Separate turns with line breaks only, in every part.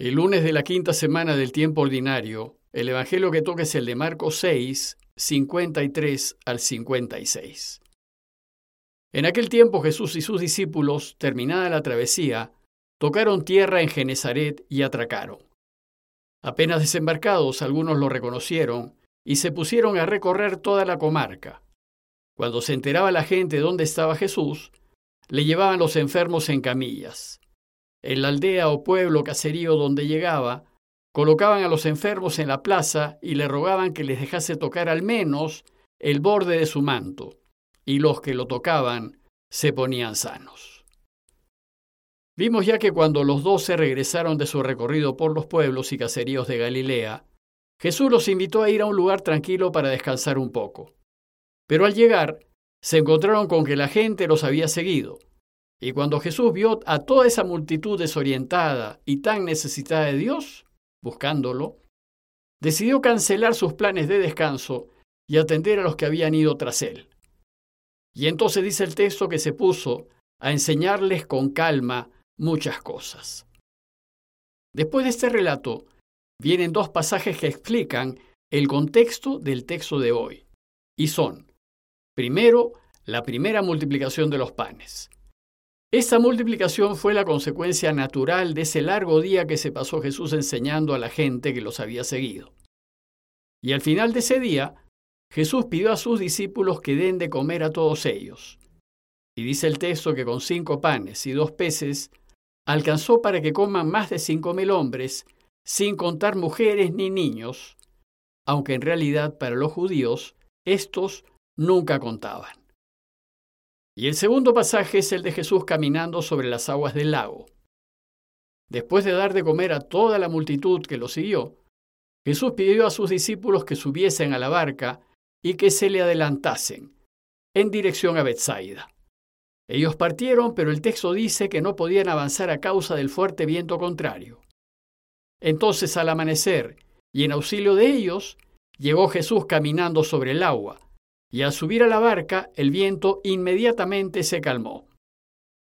El lunes de la quinta semana del tiempo ordinario, el Evangelio que toca es el de Marcos 6, 53 al 56. En aquel tiempo Jesús y sus discípulos, terminada la travesía, tocaron tierra en Genezaret y atracaron. Apenas desembarcados, algunos lo reconocieron y se pusieron a recorrer toda la comarca. Cuando se enteraba la gente dónde estaba Jesús, le llevaban los enfermos en camillas en la aldea o pueblo caserío donde llegaba, colocaban a los enfermos en la plaza y le rogaban que les dejase tocar al menos el borde de su manto, y los que lo tocaban se ponían sanos. Vimos ya que cuando los doce regresaron de su recorrido por los pueblos y caseríos de Galilea, Jesús los invitó a ir a un lugar tranquilo para descansar un poco. Pero al llegar, se encontraron con que la gente los había seguido, y cuando Jesús vio a toda esa multitud desorientada y tan necesitada de Dios, buscándolo, decidió cancelar sus planes de descanso y atender a los que habían ido tras él. Y entonces dice el texto que se puso a enseñarles con calma muchas cosas. Después de este relato, vienen dos pasajes que explican el contexto del texto de hoy, y son, primero, la primera multiplicación de los panes, esta multiplicación fue la consecuencia natural de ese largo día que se pasó Jesús enseñando a la gente que los había seguido. Y al final de ese día, Jesús pidió a sus discípulos que den de comer a todos ellos. Y dice el texto que con cinco panes y dos peces alcanzó para que coman más de cinco mil hombres, sin contar mujeres ni niños, aunque en realidad para los judíos estos nunca contaban. Y el segundo pasaje es el de Jesús caminando sobre las aguas del lago. Después de dar de comer a toda la multitud que lo siguió, Jesús pidió a sus discípulos que subiesen a la barca y que se le adelantasen en dirección a Bethsaida. Ellos partieron, pero el texto dice que no podían avanzar a causa del fuerte viento contrario. Entonces al amanecer, y en auxilio de ellos, llegó Jesús caminando sobre el agua, y al subir a la barca el viento inmediatamente se calmó.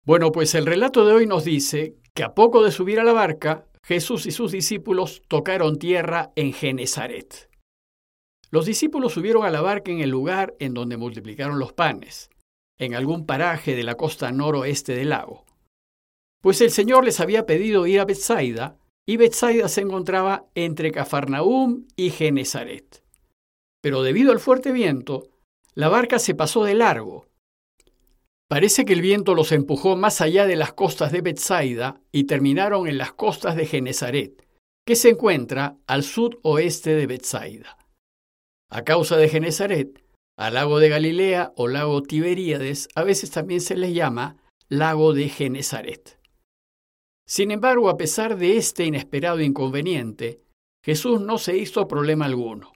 Bueno, pues el relato de hoy nos dice que a poco de subir a la barca, Jesús y sus discípulos tocaron tierra en Genezaret. Los discípulos subieron a la barca en el lugar en donde multiplicaron los panes, en algún paraje de la costa noroeste del lago. Pues el Señor les había pedido ir a Bethsaida, y Bethsaida se encontraba entre Cafarnaúm y Genezaret. Pero debido al fuerte viento, la barca se pasó de largo. Parece que el viento los empujó más allá de las costas de Bethsaida y terminaron en las costas de Genezaret, que se encuentra al sudoeste de Bethsaida. A causa de Genezaret, al lago de Galilea o lago Tiberíades a veces también se les llama lago de Genezaret. Sin embargo, a pesar de este inesperado inconveniente, Jesús no se hizo problema alguno.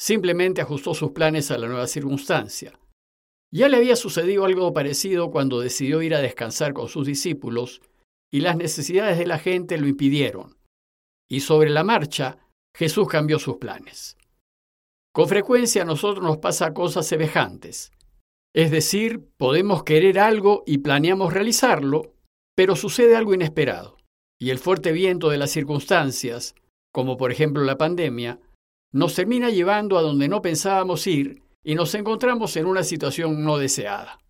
Simplemente ajustó sus planes a la nueva circunstancia. Ya le había sucedido algo parecido cuando decidió ir a descansar con sus discípulos y las necesidades de la gente lo impidieron. Y sobre la marcha, Jesús cambió sus planes. Con frecuencia a nosotros nos pasa cosas semejantes. Es decir, podemos querer algo y planeamos realizarlo, pero sucede algo inesperado. Y el fuerte viento de las circunstancias, como por ejemplo la pandemia, nos termina llevando a donde no pensábamos ir y nos encontramos en una situación no deseada.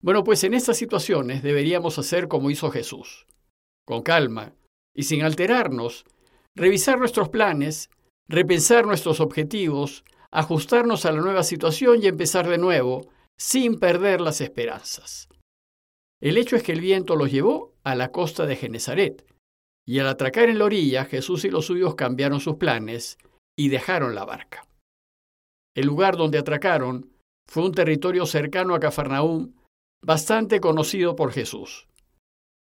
Bueno, pues en estas situaciones deberíamos hacer como hizo Jesús, con calma y sin alterarnos, revisar nuestros planes, repensar nuestros objetivos, ajustarnos a la nueva situación y empezar de nuevo, sin perder las esperanzas. El hecho es que el viento los llevó a la costa de Genezaret, y al atracar en la orilla, Jesús y los suyos cambiaron sus planes y dejaron la barca. El lugar donde atracaron fue un territorio cercano a Cafarnaúm, bastante conocido por Jesús.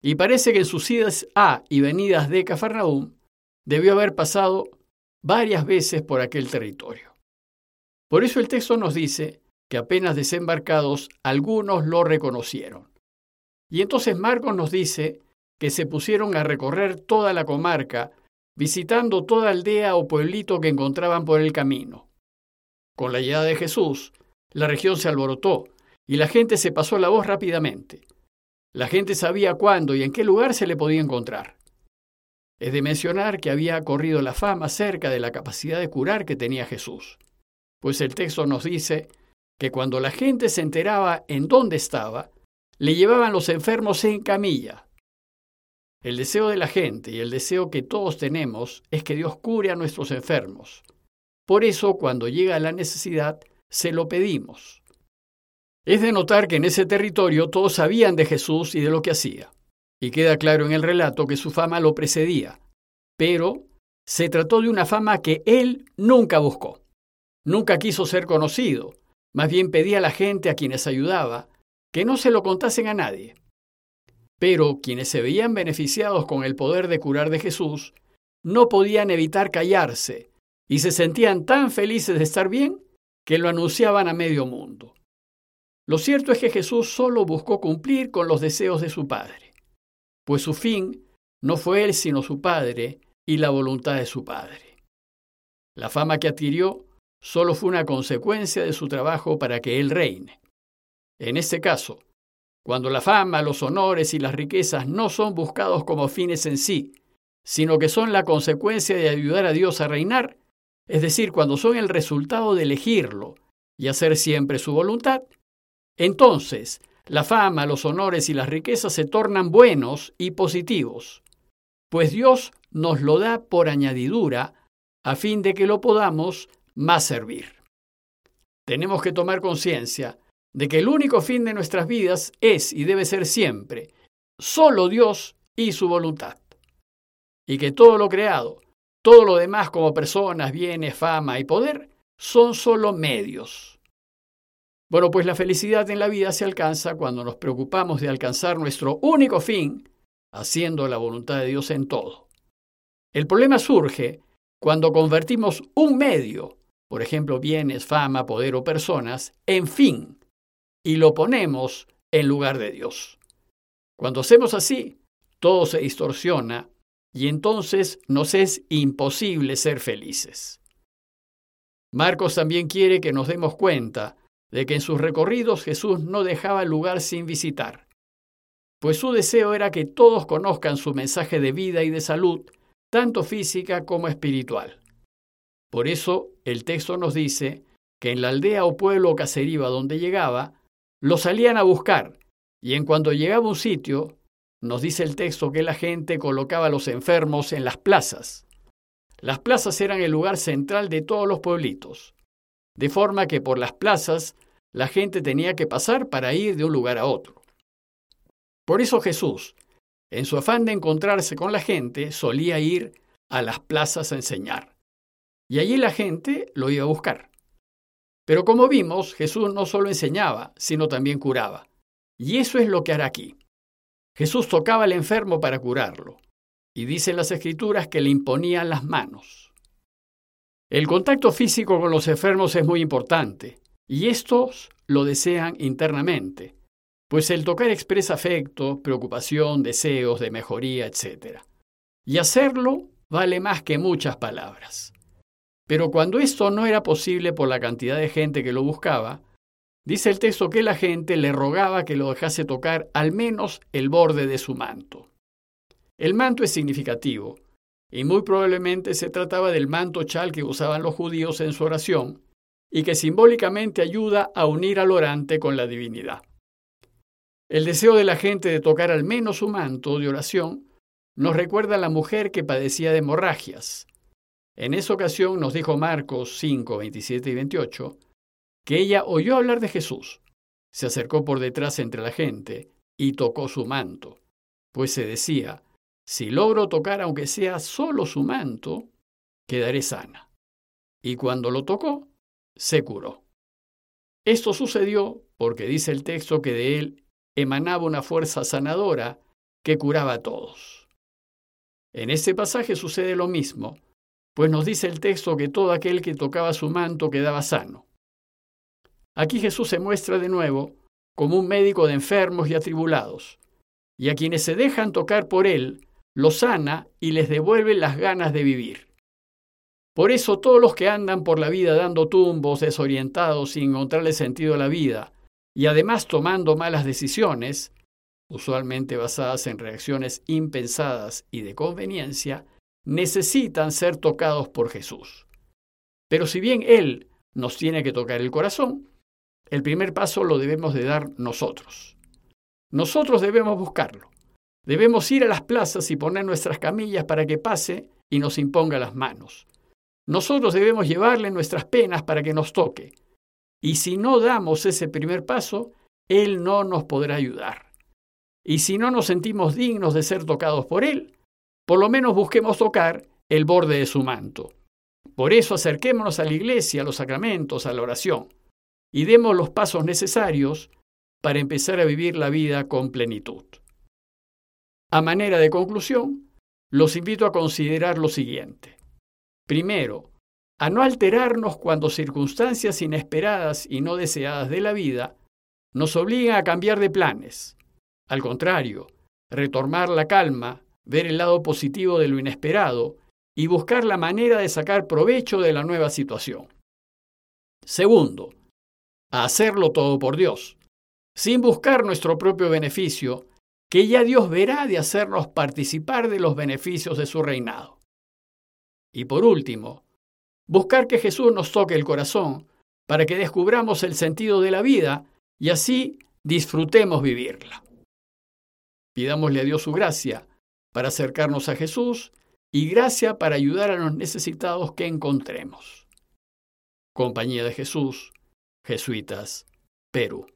Y parece que en sus idas a y venidas de Cafarnaúm debió haber pasado varias veces por aquel territorio. Por eso el texto nos dice que apenas desembarcados algunos lo reconocieron. Y entonces Marcos nos dice que se pusieron a recorrer toda la comarca visitando toda aldea o pueblito que encontraban por el camino. Con la llegada de Jesús, la región se alborotó y la gente se pasó la voz rápidamente. La gente sabía cuándo y en qué lugar se le podía encontrar. Es de mencionar que había corrido la fama acerca de la capacidad de curar que tenía Jesús, pues el texto nos dice que cuando la gente se enteraba en dónde estaba, le llevaban los enfermos en camilla. El deseo de la gente y el deseo que todos tenemos es que Dios cure a nuestros enfermos. Por eso, cuando llega la necesidad, se lo pedimos. Es de notar que en ese territorio todos sabían de Jesús y de lo que hacía, y queda claro en el relato que su fama lo precedía, pero se trató de una fama que él nunca buscó. Nunca quiso ser conocido, más bien pedía a la gente a quienes ayudaba que no se lo contasen a nadie. Pero quienes se veían beneficiados con el poder de curar de Jesús no podían evitar callarse y se sentían tan felices de estar bien que lo anunciaban a medio mundo. Lo cierto es que Jesús solo buscó cumplir con los deseos de su Padre, pues su fin no fue él sino su Padre y la voluntad de su Padre. La fama que adquirió solo fue una consecuencia de su trabajo para que él reine. En este caso, cuando la fama, los honores y las riquezas no son buscados como fines en sí, sino que son la consecuencia de ayudar a Dios a reinar, es decir, cuando son el resultado de elegirlo y hacer siempre su voluntad, entonces, la fama, los honores y las riquezas se tornan buenos y positivos, pues Dios nos lo da por añadidura a fin de que lo podamos más servir. Tenemos que tomar conciencia de que el único fin de nuestras vidas es y debe ser siempre solo Dios y su voluntad. Y que todo lo creado, todo lo demás como personas, bienes, fama y poder, son solo medios bueno, pues la felicidad en la vida se alcanza cuando nos preocupamos de alcanzar nuestro único fin, haciendo la voluntad de Dios en todo. El problema surge cuando convertimos un medio, por ejemplo bienes, fama, poder o personas, en fin, y lo ponemos en lugar de Dios. Cuando hacemos así, todo se distorsiona y entonces nos es imposible ser felices. Marcos también quiere que nos demos cuenta de que en sus recorridos Jesús no dejaba lugar sin visitar, pues su deseo era que todos conozcan su mensaje de vida y de salud, tanto física como espiritual. Por eso el texto nos dice que en la aldea o pueblo o casería donde llegaba, lo salían a buscar, y en cuanto llegaba a un sitio, nos dice el texto que la gente colocaba a los enfermos en las plazas. Las plazas eran el lugar central de todos los pueblitos, de forma que por las plazas la gente tenía que pasar para ir de un lugar a otro. Por eso Jesús, en su afán de encontrarse con la gente, solía ir a las plazas a enseñar. Y allí la gente lo iba a buscar. Pero como vimos, Jesús no solo enseñaba, sino también curaba. Y eso es lo que hará aquí. Jesús tocaba al enfermo para curarlo. Y dicen las escrituras que le imponían las manos. El contacto físico con los enfermos es muy importante, y estos lo desean internamente, pues el tocar expresa afecto, preocupación, deseos de mejoría, etc. Y hacerlo vale más que muchas palabras. Pero cuando esto no era posible por la cantidad de gente que lo buscaba, dice el texto que la gente le rogaba que lo dejase tocar al menos el borde de su manto. El manto es significativo, y muy probablemente se trataba del manto chal que usaban los judíos en su oración, y que simbólicamente ayuda a unir al orante con la divinidad. El deseo de la gente de tocar al menos su manto de oración nos recuerda a la mujer que padecía de hemorragias. En esa ocasión nos dijo Marcos 5, 27 y 28 que ella oyó hablar de Jesús, se acercó por detrás entre la gente y tocó su manto, pues se decía, si logro tocar aunque sea solo su manto, quedaré sana. Y cuando lo tocó, se curó. Esto sucedió porque dice el texto que de él emanaba una fuerza sanadora que curaba a todos. En este pasaje sucede lo mismo, pues nos dice el texto que todo aquel que tocaba su manto quedaba sano. Aquí Jesús se muestra de nuevo como un médico de enfermos y atribulados, y a quienes se dejan tocar por él, los sana y les devuelve las ganas de vivir. Por eso todos los que andan por la vida dando tumbos, desorientados, sin encontrarle sentido a la vida, y además tomando malas decisiones, usualmente basadas en reacciones impensadas y de conveniencia, necesitan ser tocados por Jesús. Pero si bien Él nos tiene que tocar el corazón, el primer paso lo debemos de dar nosotros. Nosotros debemos buscarlo. Debemos ir a las plazas y poner nuestras camillas para que pase y nos imponga las manos. Nosotros debemos llevarle nuestras penas para que nos toque. Y si no damos ese primer paso, Él no nos podrá ayudar. Y si no nos sentimos dignos de ser tocados por Él, por lo menos busquemos tocar el borde de su manto. Por eso acerquémonos a la iglesia, a los sacramentos, a la oración, y demos los pasos necesarios para empezar a vivir la vida con plenitud. A manera de conclusión, los invito a considerar lo siguiente. Primero, a no alterarnos cuando circunstancias inesperadas y no deseadas de la vida nos obligan a cambiar de planes. Al contrario, retomar la calma, ver el lado positivo de lo inesperado y buscar la manera de sacar provecho de la nueva situación. Segundo, hacerlo todo por Dios, sin buscar nuestro propio beneficio, que ya Dios verá de hacernos participar de los beneficios de su reinado. Y por último, buscar que Jesús nos toque el corazón para que descubramos el sentido de la vida y así disfrutemos vivirla. Pidámosle a Dios su gracia para acercarnos a Jesús y gracia para ayudar a los necesitados que encontremos. Compañía de Jesús, Jesuitas, Perú.